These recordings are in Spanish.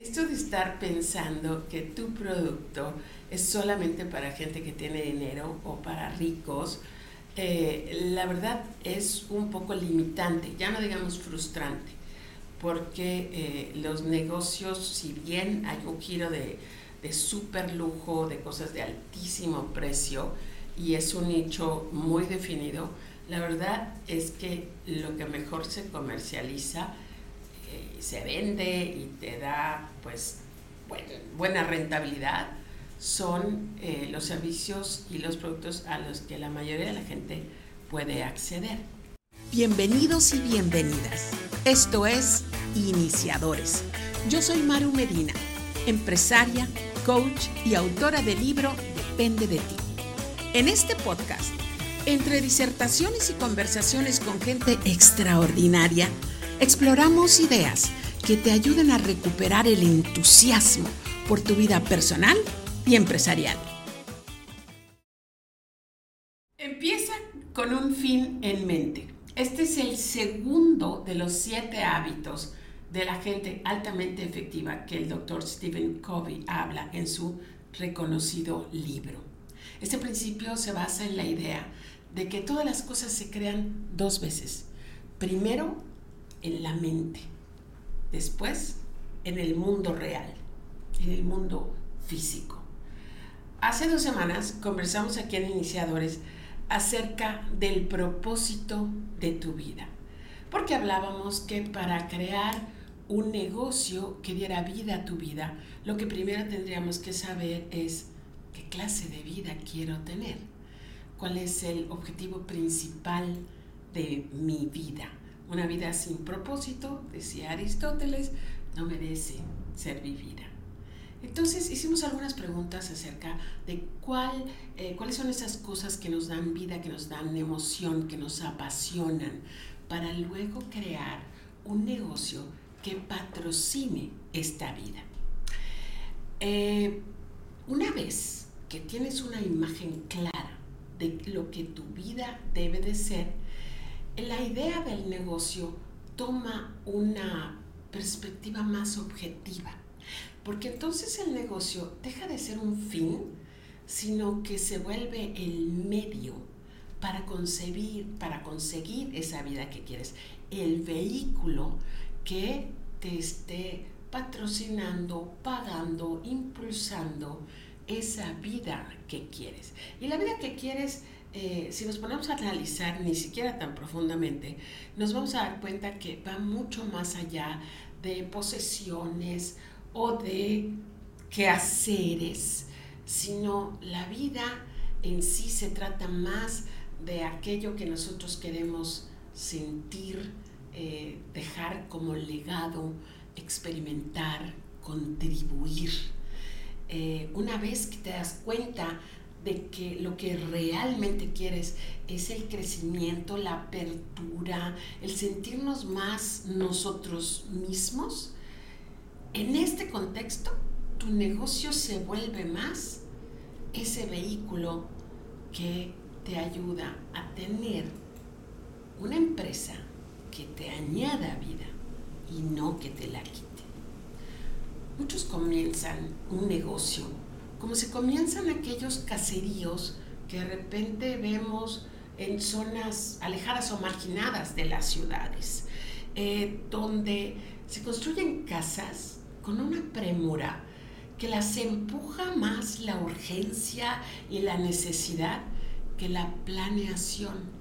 Esto de estar pensando que tu producto es solamente para gente que tiene dinero o para ricos, eh, la verdad es un poco limitante, ya no digamos frustrante, porque eh, los negocios, si bien hay un giro de, de súper lujo, de cosas de altísimo precio, y es un nicho muy definido, la verdad es que lo que mejor se comercializa se vende y te da pues buena rentabilidad son eh, los servicios y los productos a los que la mayoría de la gente puede acceder. Bienvenidos y bienvenidas. Esto es Iniciadores. Yo soy Maru Medina, empresaria, coach y autora del libro Depende de ti. En este podcast, entre disertaciones y conversaciones con gente extraordinaria, exploramos ideas que te ayuden a recuperar el entusiasmo por tu vida personal y empresarial. Empieza con un fin en mente. Este es el segundo de los siete hábitos de la gente altamente efectiva que el doctor Stephen Covey habla en su reconocido libro. Este principio se basa en la idea de que todas las cosas se crean dos veces. Primero en la mente, después en el mundo real, en el mundo físico. Hace dos semanas conversamos aquí en Iniciadores acerca del propósito de tu vida, porque hablábamos que para crear un negocio que diera vida a tu vida, lo que primero tendríamos que saber es qué clase de vida quiero tener, cuál es el objetivo principal de mi vida una vida sin propósito, decía Aristóteles, no merece ser vivida. Entonces hicimos algunas preguntas acerca de eh, cuáles son esas cosas que nos dan vida, que nos dan emoción, que nos apasionan, para luego crear un negocio que patrocine esta vida. Eh, una vez que tienes una imagen clara de lo que tu vida debe de ser, la idea del negocio toma una perspectiva más objetiva, porque entonces el negocio deja de ser un fin, sino que se vuelve el medio para concebir, para conseguir esa vida que quieres, el vehículo que te esté patrocinando, pagando, impulsando esa vida que quieres. Y la vida que quieres eh, si nos ponemos a analizar ni siquiera tan profundamente, nos vamos a dar cuenta que va mucho más allá de posesiones o de quehaceres, sino la vida en sí se trata más de aquello que nosotros queremos sentir, eh, dejar como legado, experimentar, contribuir. Eh, una vez que te das cuenta de que lo que realmente quieres es el crecimiento, la apertura, el sentirnos más nosotros mismos, en este contexto tu negocio se vuelve más ese vehículo que te ayuda a tener una empresa que te añada vida y no que te la quite. Muchos comienzan un negocio como se comienzan aquellos caseríos que de repente vemos en zonas alejadas o marginadas de las ciudades, eh, donde se construyen casas con una premura que las empuja más la urgencia y la necesidad que la planeación.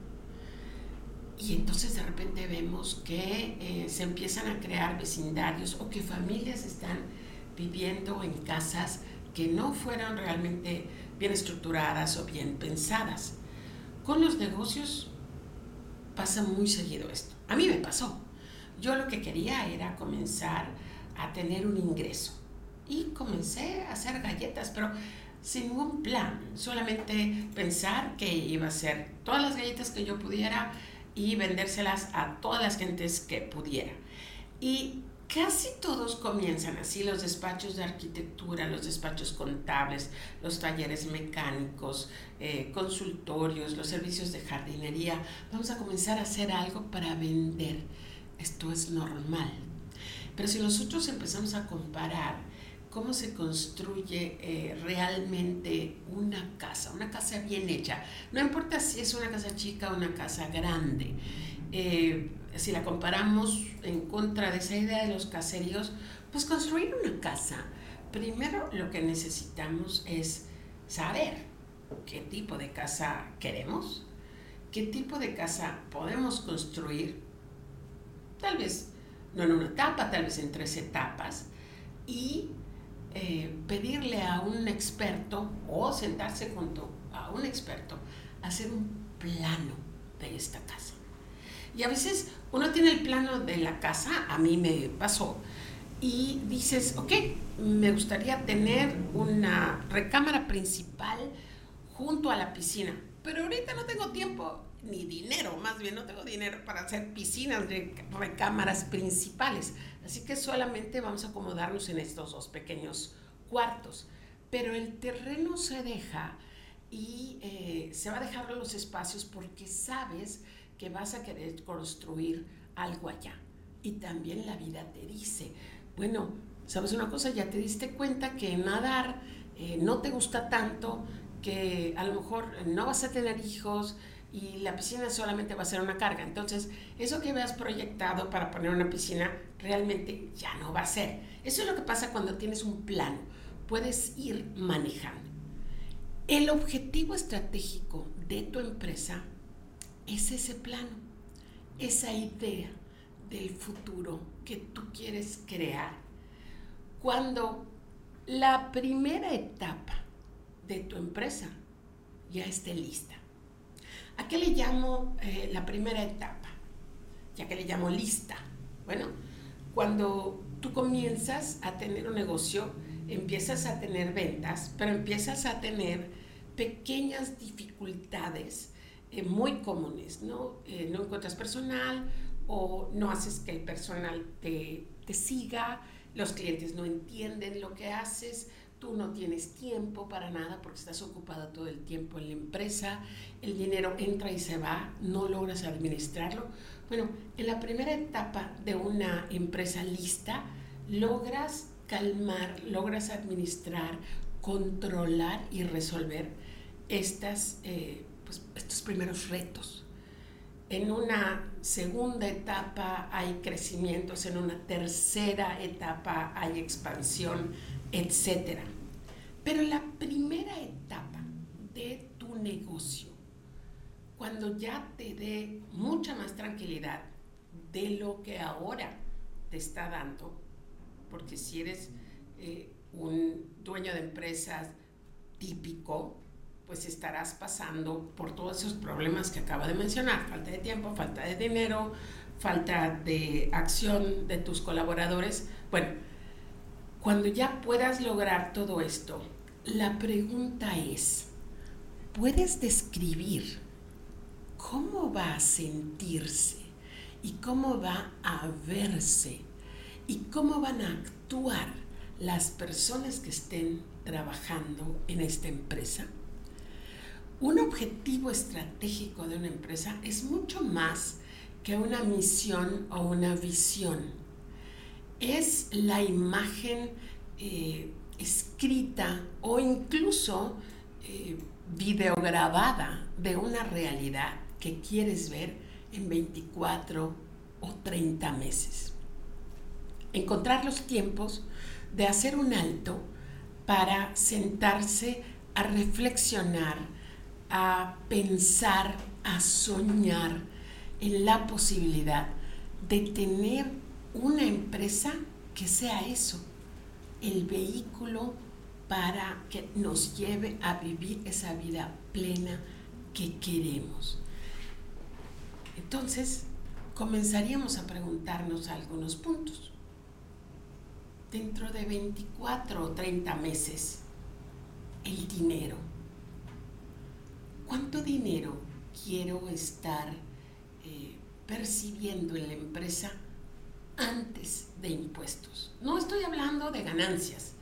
Y entonces de repente vemos que eh, se empiezan a crear vecindarios o que familias están viviendo en casas que no fueron realmente bien estructuradas o bien pensadas. Con los negocios pasa muy seguido esto. A mí me pasó. Yo lo que quería era comenzar a tener un ingreso. Y comencé a hacer galletas, pero sin ningún plan. Solamente pensar que iba a hacer todas las galletas que yo pudiera y vendérselas a todas las gentes que pudiera. Y Casi todos comienzan así, los despachos de arquitectura, los despachos contables, los talleres mecánicos, eh, consultorios, los servicios de jardinería. Vamos a comenzar a hacer algo para vender. Esto es normal. Pero si nosotros empezamos a comparar cómo se construye eh, realmente una casa, una casa bien hecha, no importa si es una casa chica o una casa grande, eh, si la comparamos en contra de esa idea de los caseríos, pues construir una casa, primero lo que necesitamos es saber qué tipo de casa queremos, qué tipo de casa podemos construir, tal vez no en una etapa, tal vez en tres etapas, y eh, pedirle a un experto o sentarse junto a un experto hacer un plano de esta casa. Y a veces uno tiene el plano de la casa, a mí me pasó, y dices, ok, me gustaría tener una recámara principal junto a la piscina, pero ahorita no tengo tiempo ni dinero, más bien no tengo dinero para hacer piscinas de recámaras principales, así que solamente vamos a acomodarnos en estos dos pequeños cuartos, pero el terreno se deja y eh, se va a dejar los espacios porque sabes que vas a querer construir algo allá. Y también la vida te dice, bueno, ¿sabes una cosa? Ya te diste cuenta que nadar eh, no te gusta tanto, que a lo mejor no vas a tener hijos y la piscina solamente va a ser una carga. Entonces, eso que habías proyectado para poner una piscina realmente ya no va a ser. Eso es lo que pasa cuando tienes un plano. Puedes ir manejando. El objetivo estratégico de tu empresa es ese plano, esa idea del futuro que tú quieres crear. Cuando la primera etapa de tu empresa ya esté lista. ¿A qué le llamo eh, la primera etapa? Ya que le llamo lista. Bueno, cuando tú comienzas a tener un negocio, empiezas a tener ventas, pero empiezas a tener pequeñas dificultades eh, muy comunes, ¿no? Eh, no encuentras personal o no haces que el personal te, te siga, los clientes no entienden lo que haces, tú no tienes tiempo para nada porque estás ocupado todo el tiempo en la empresa, el dinero entra y se va, no logras administrarlo. Bueno, en la primera etapa de una empresa lista, logras calmar, logras administrar, controlar y resolver estas, eh, pues, estos primeros retos. En una segunda etapa hay crecimientos, en una tercera etapa hay expansión, etc. Pero la primera etapa de tu negocio, cuando ya te dé mucha más tranquilidad de lo que ahora te está dando, porque si eres eh, un dueño de empresas típico, pues estarás pasando por todos esos problemas que acabo de mencionar, falta de tiempo, falta de dinero, falta de acción de tus colaboradores. Bueno, cuando ya puedas lograr todo esto, la pregunta es, ¿puedes describir cómo va a sentirse y cómo va a verse y cómo van a actuar las personas que estén trabajando en esta empresa? Un objetivo estratégico de una empresa es mucho más que una misión o una visión. Es la imagen eh, escrita o incluso eh, videograbada de una realidad que quieres ver en 24 o 30 meses. Encontrar los tiempos de hacer un alto para sentarse a reflexionar a pensar, a soñar en la posibilidad de tener una empresa que sea eso, el vehículo para que nos lleve a vivir esa vida plena que queremos. Entonces, comenzaríamos a preguntarnos algunos puntos. Dentro de 24 o 30 meses, el dinero ¿cuánto dinero quiero estar eh, percibiendo en la empresa antes de impuestos? No estoy hablando de ganancias,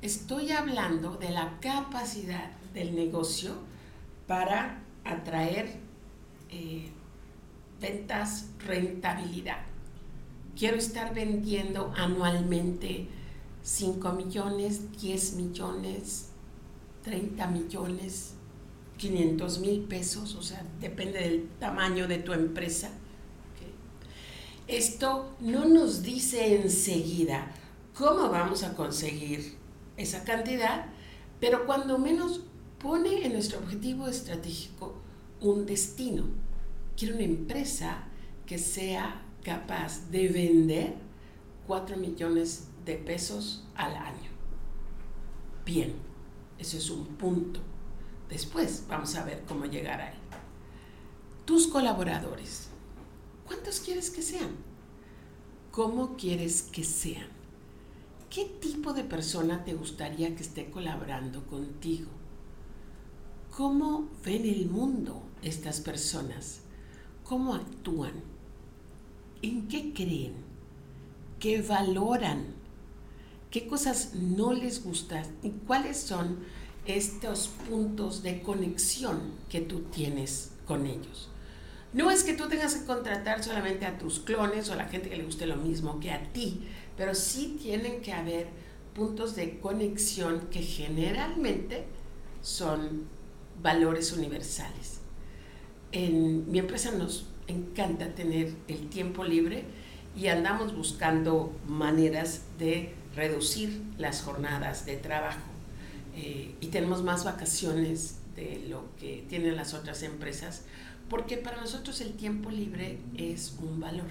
estoy hablando de la capacidad del negocio para atraer eh, ventas, rentabilidad. quiero estar vendiendo anualmente 5 millones, 10 millones, 30 millones, 500 mil pesos, o sea, depende del tamaño de tu empresa. Esto no nos dice enseguida cómo vamos a conseguir esa cantidad, pero cuando menos pone en nuestro objetivo estratégico un destino. Quiero una empresa que sea capaz de vender 4 millones de pesos al año. Bien, ese es un punto. Después vamos a ver cómo llegar ahí. Tus colaboradores, ¿cuántos quieres que sean? ¿Cómo quieres que sean? ¿Qué tipo de persona te gustaría que esté colaborando contigo? ¿Cómo ven el mundo estas personas? ¿Cómo actúan? ¿En qué creen? ¿Qué valoran? ¿Qué cosas no les gustan? ¿Y cuáles son estos puntos de conexión que tú tienes con ellos? No es que tú tengas que contratar solamente a tus clones o a la gente que le guste lo mismo que a ti, pero sí tienen que haber puntos de conexión que generalmente son valores universales. En mi empresa nos encanta tener el tiempo libre y andamos buscando maneras de reducir las jornadas de trabajo eh, y tenemos más vacaciones de lo que tienen las otras empresas porque para nosotros el tiempo libre es un valor.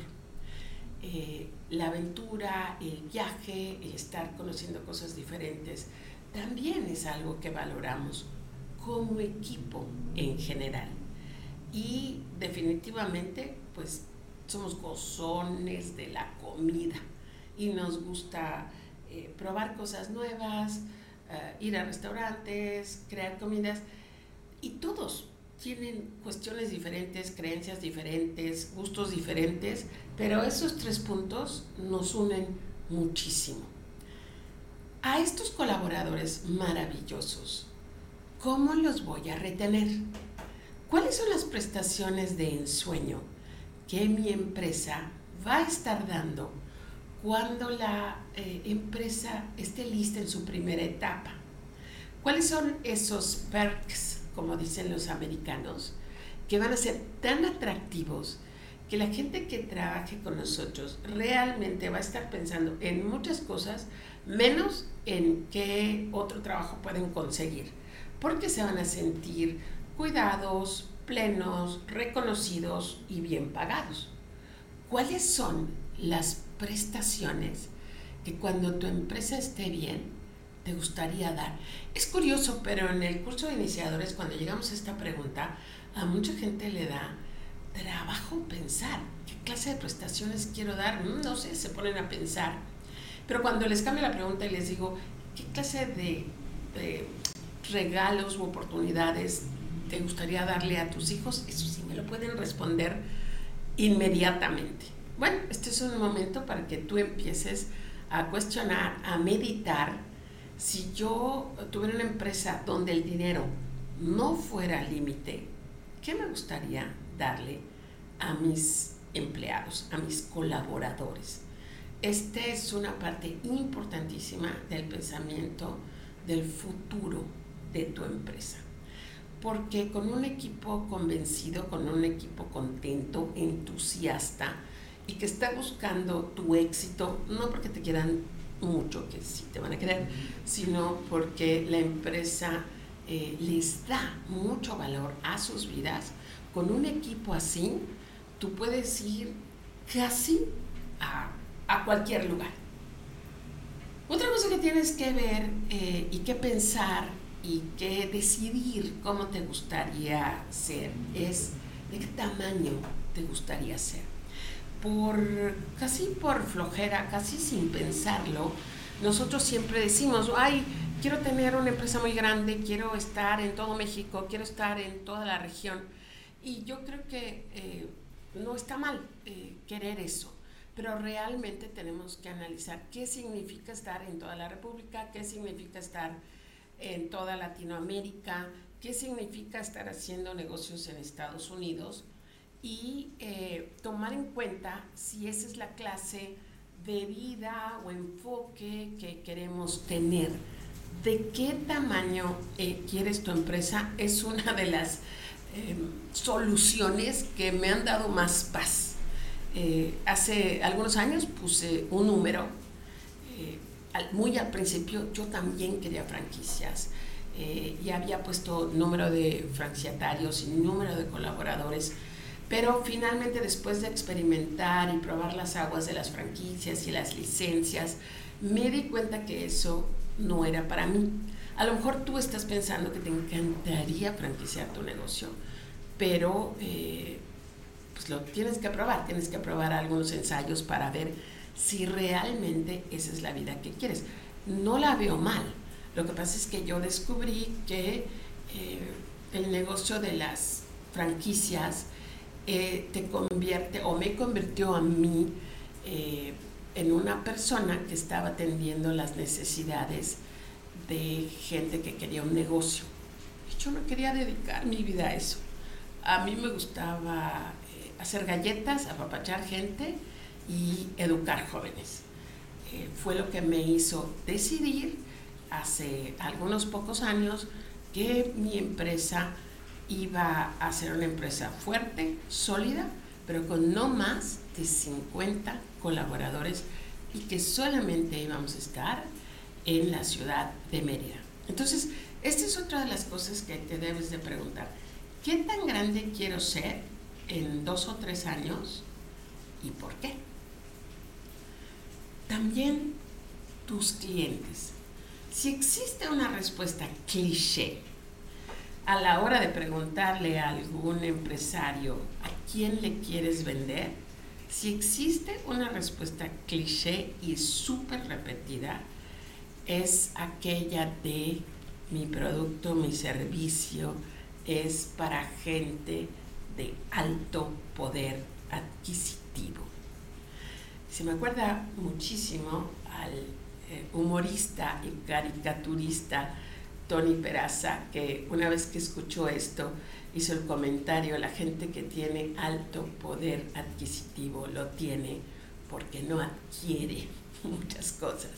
Eh, la aventura, el viaje, el estar conociendo cosas diferentes, también es algo que valoramos como equipo en general. Y definitivamente, pues somos gozones de la comida y nos gusta eh, probar cosas nuevas, eh, ir a restaurantes, crear comidas y todos tienen cuestiones diferentes, creencias diferentes, gustos diferentes, pero esos tres puntos nos unen muchísimo. A estos colaboradores maravillosos ¿Cómo los voy a retener? ¿Cuáles son las prestaciones de ensueño que mi empresa va a estar dando cuando la eh, empresa esté lista en su primera etapa? ¿Cuáles son esos perks, como dicen los americanos, que van a ser tan atractivos que la gente que trabaje con nosotros realmente va a estar pensando en muchas cosas, menos en qué otro trabajo pueden conseguir? porque se van a sentir cuidados, plenos, reconocidos y bien pagados. ¿Cuáles son las prestaciones que cuando tu empresa esté bien te gustaría dar? Es curioso, pero en el curso de iniciadores, cuando llegamos a esta pregunta, a mucha gente le da trabajo pensar qué clase de prestaciones quiero dar. Mm, no sé, se ponen a pensar. Pero cuando les cambio la pregunta y les digo, ¿qué clase de, de regalos u oportunidades te gustaría darle a tus hijos? Eso sí me lo pueden responder inmediatamente. Bueno, este es un momento para que tú empieces a cuestionar, a meditar. Si yo tuviera una empresa donde el dinero no fuera límite, ¿qué me gustaría darle a mis empleados, a mis colaboradores? Esta es una parte importantísima del pensamiento del futuro de tu empresa. Porque con un equipo convencido, con un equipo contento, entusiasta y que está buscando tu éxito, no porque te quieran mucho, que sí te van a querer, sino porque la empresa eh, les da mucho valor a sus vidas, con un equipo así, tú puedes ir casi a, a cualquier lugar. Otra cosa que tienes que ver eh, y que pensar y que decidir cómo te gustaría ser es de qué tamaño te gustaría ser. Por casi por flojera, casi sin pensarlo, nosotros siempre decimos, ay, quiero tener una empresa muy grande, quiero estar en todo México, quiero estar en toda la región. Y yo creo que eh, no está mal eh, querer eso, pero realmente tenemos que analizar qué significa estar en toda la República, qué significa estar en toda Latinoamérica, qué significa estar haciendo negocios en Estados Unidos y eh, tomar en cuenta si esa es la clase de vida o enfoque que queremos tener. ¿De qué tamaño eh, quieres tu empresa? Es una de las em, soluciones que me han dado más paz. Eh, hace algunos años puse un número, muy al principio yo también quería franquicias y había puesto número de franquiciatarios y número de colaboradores pero finalmente después de experimentar y probar las aguas de las franquicias y las licencias, me di cuenta que eso no era para mí. A lo mejor tú estás pensando que te encantaría franquiciar tu negocio, pero eh, pues lo tienes que probar, tienes que probar algunos ensayos para ver si realmente esa es la vida que quieres. No la veo mal. Lo que pasa es que yo descubrí que eh, el negocio de las franquicias eh, te convierte o me convirtió a mí eh, en una persona que estaba atendiendo las necesidades de gente que quería un negocio. Y yo no quería dedicar mi vida a eso. A mí me gustaba eh, hacer galletas, apapachar gente y educar jóvenes. fue lo que me hizo decidir hace algunos pocos años que mi empresa iba a ser una empresa fuerte, sólida, pero con no más de 50 colaboradores y que solamente íbamos a estar en la ciudad de Mérida. Entonces, esta es otra de las cosas que te debes de preguntar. ¿Qué tan grande quiero ser en dos o tres años y por qué? También tus clientes. Si existe una respuesta cliché a la hora de preguntarle a algún empresario a quién le quieres vender, si existe una respuesta cliché y súper repetida, es aquella de mi producto, mi servicio es para gente de alto poder adquisitivo. Se me acuerda muchísimo al eh, humorista y caricaturista Tony Peraza, que una vez que escuchó esto, hizo el comentario, la gente que tiene alto poder adquisitivo lo tiene porque no adquiere muchas cosas.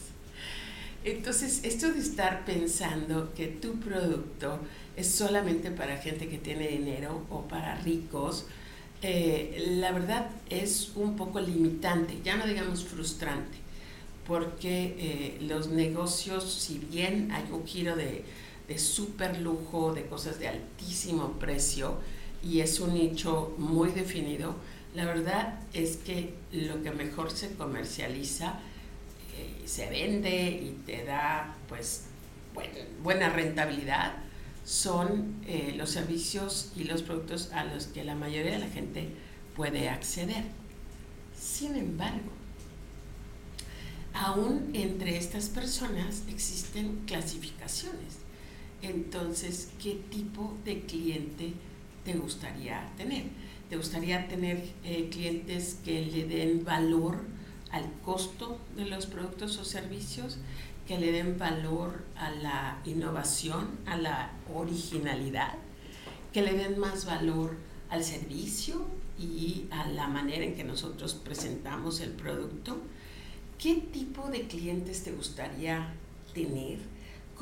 Entonces, esto de estar pensando que tu producto es solamente para gente que tiene dinero o para ricos, eh, la verdad es un poco limitante, ya no digamos frustrante, porque eh, los negocios, si bien hay un giro de de súper lujo, de cosas de altísimo precio y es un nicho muy definido, la verdad es que lo que mejor se comercializa, eh, se vende y te da pues buena rentabilidad, son eh, los servicios y los productos a los que la mayoría de la gente puede acceder. Sin embargo, aún entre estas personas existen clasificaciones. Entonces, ¿qué tipo de cliente te gustaría tener? ¿Te gustaría tener eh, clientes que le den valor al costo de los productos o servicios, que le den valor a la innovación, a la originalidad, que le den más valor al servicio y a la manera en que nosotros presentamos el producto? ¿Qué tipo de clientes te gustaría tener?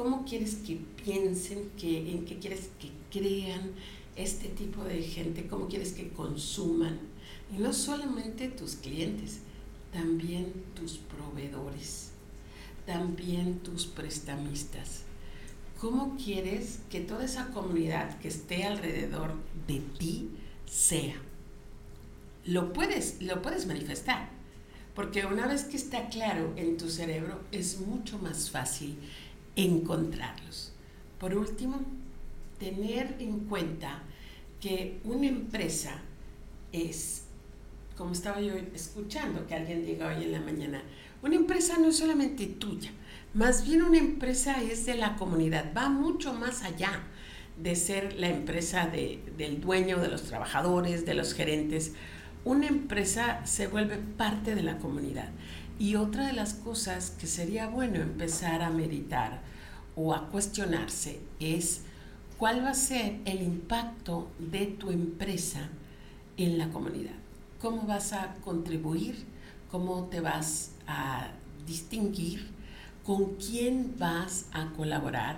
¿Cómo quieres que piensen, que, en qué quieres que crean este tipo de gente? ¿Cómo quieres que consuman? Y no solamente tus clientes, también tus proveedores, también tus prestamistas. ¿Cómo quieres que toda esa comunidad que esté alrededor de ti sea? Lo puedes, lo puedes manifestar, porque una vez que está claro en tu cerebro es mucho más fácil encontrarlos. Por último, tener en cuenta que una empresa es, como estaba yo escuchando que alguien diga hoy en la mañana, una empresa no es solamente tuya, más bien una empresa es de la comunidad, va mucho más allá de ser la empresa del dueño, de los trabajadores, de los gerentes. Una empresa se vuelve parte de la comunidad. Y otra de las cosas que sería bueno empezar a meditar o a cuestionarse es cuál va a ser el impacto de tu empresa en la comunidad. ¿Cómo vas a contribuir? ¿Cómo te vas a distinguir? ¿Con quién vas a colaborar?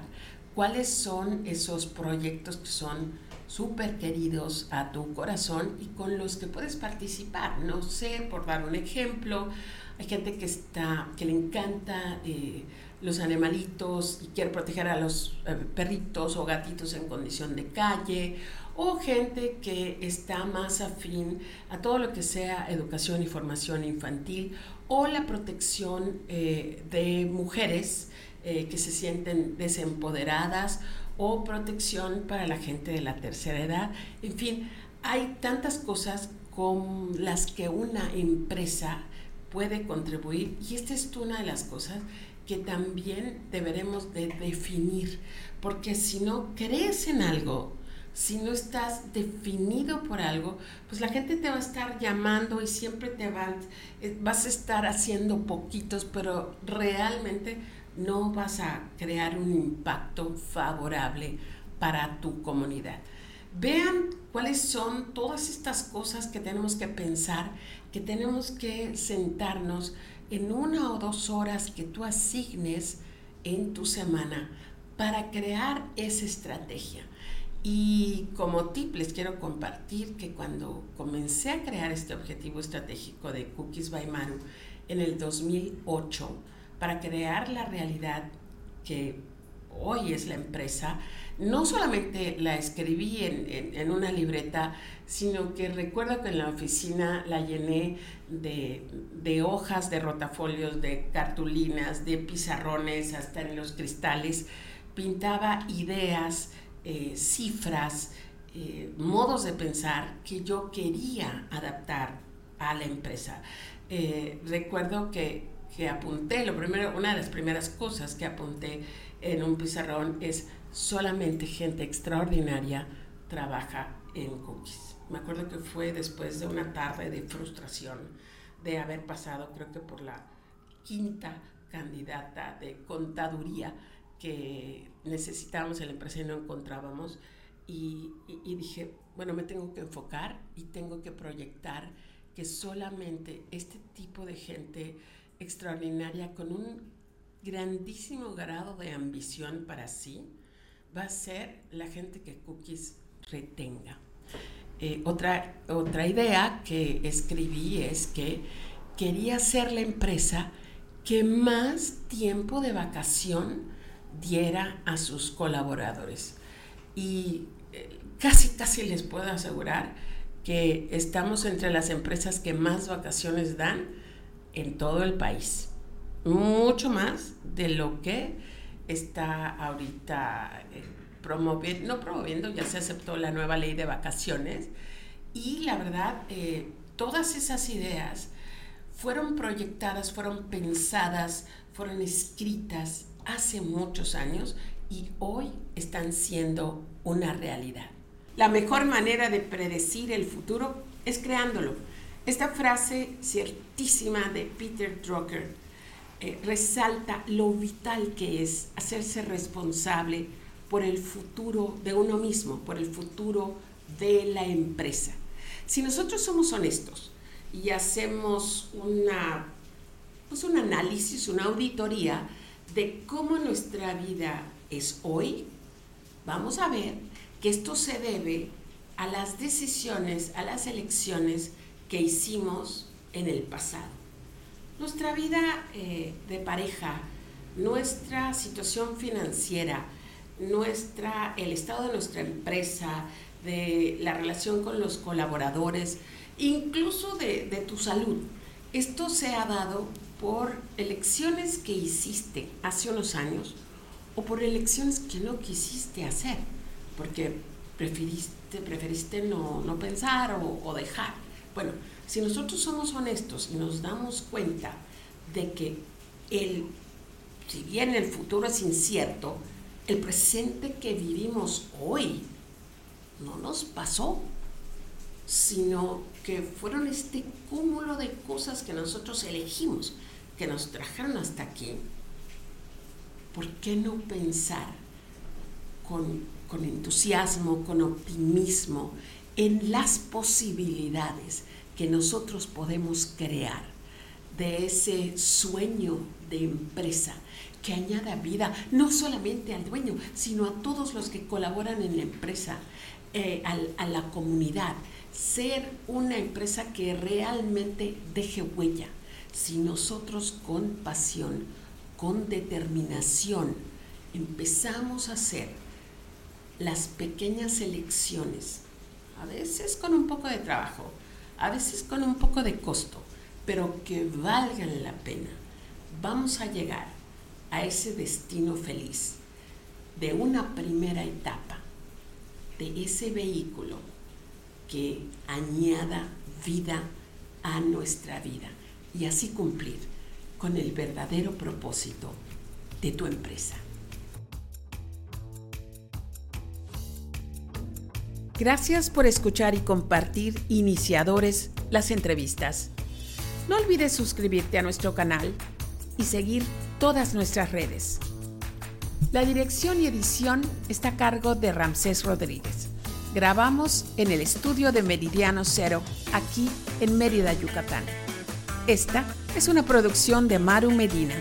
¿Cuáles son esos proyectos que son súper queridos a tu corazón y con los que puedes participar? No sé, por dar un ejemplo, hay gente que, está, que le encanta eh, los animalitos y quiere proteger a los eh, perritos o gatitos en condición de calle, o gente que está más afín a todo lo que sea educación y formación infantil, o la protección eh, de mujeres que se sienten desempoderadas, o protección para la gente de la tercera edad. En fin, hay tantas cosas con las que una empresa puede contribuir y esta es una de las cosas que también deberemos de definir, porque si no crees en algo, si no estás definido por algo, pues la gente te va a estar llamando y siempre te va, eh, vas a estar haciendo poquitos, pero realmente no vas a crear un impacto favorable para tu comunidad. Vean cuáles son todas estas cosas que tenemos que pensar, que tenemos que sentarnos en una o dos horas que tú asignes en tu semana para crear esa estrategia. Y como tip les quiero compartir que cuando comencé a crear este objetivo estratégico de Cookies by Maru en el 2008, para crear la realidad que hoy es la empresa, no solamente la escribí en, una libreta, sino que recuerdo que en la oficina la llené de, hojas, de rotafolios, de cartulinas, de pizarrones, hasta en los cristales, pintaba ideas, eh, cifras, eh, modos de pensar que yo quería adaptar a la empresa. Eh, recuerdo que, que apunté, lo primero, una de las primeras cosas que apunté en un pizarrón es solamente gente extraordinaria trabaja en cookies. Me acuerdo que fue después de una tarde de frustración de haber pasado, creo que por la quinta candidata de contaduría que necesitábamos en la empresa y no encontrábamos. Y, y, dije, bueno, me tengo que enfocar y tengo que proyectar que solamente este tipo de gente extraordinaria con un grandísimo grado de ambición para sí, va a ser la gente que Cookies retenga. Eh, otra, otra idea que escribí es que quería ser la empresa que más tiempo de vacación diera a sus colaboradores. Y eh, casi, casi les puedo asegurar que estamos entre las empresas que más vacaciones dan en todo el país mucho más de lo que está ahorita eh, promoviendo, no promoviendo, ya se aceptó la nueva ley de vacaciones y la verdad, eh, todas esas ideas fueron proyectadas, fueron pensadas, fueron escritas hace muchos años y hoy están siendo una realidad. La mejor manera de predecir el futuro es creándolo. Esta frase ciertísima de Peter Drucker eh, resalta lo vital que es hacerse responsable por el futuro de uno mismo, por el futuro de la empresa. Si nosotros somos honestos y hacemos una, pues un análisis, una auditoría de cómo nuestra vida es hoy, vamos a ver que esto se debe a las decisiones, a las elecciones que hicimos en el pasado. Nuestra vida eh, de pareja, nuestra situación financiera, nuestra, el estado de nuestra empresa, de la relación con los colaboradores, incluso de, de tu salud. Esto se ha dado por elecciones que hiciste hace unos años o por elecciones que no quisiste hacer, porque preferiste, preferiste no, no pensar o, o dejar. Bueno, si nosotros somos honestos y nos damos cuenta de que el, si bien el futuro es incierto, el presente que vivimos hoy no nos pasó, sino que fueron este cúmulo de cosas que nosotros elegimos, que nos trajeron hasta aquí. ¿Por qué no pensar con, con entusiasmo, con optimismo en las posibilidades que nosotros podemos crear de ese sueño de empresa que añada vida no solamente al dueño, sino a todos los que colaboran en la empresa, eh, a la comunidad. Ser una empresa que realmente deje huella. Si nosotros con pasión, con determinación, empezamos a hacer las pequeñas elecciones, a veces con un poco de trabajo, a veces con un poco de costo, pero que valgan la pena, vamos a llegar a ese destino feliz de una primera etapa, de ese vehículo que añada vida a nuestra vida y así cumplir con el verdadero propósito de tu empresa. Gracias por escuchar y compartir Iniciadores las entrevistas. No olvides suscribirte a nuestro canal y seguir todas nuestras redes. La dirección y edición está a cargo de Ramsés Rodríguez. Grabamos en el estudio de Meridiano Cero, aquí en Mérida, Yucatán. Esta es una producción de Maru Medina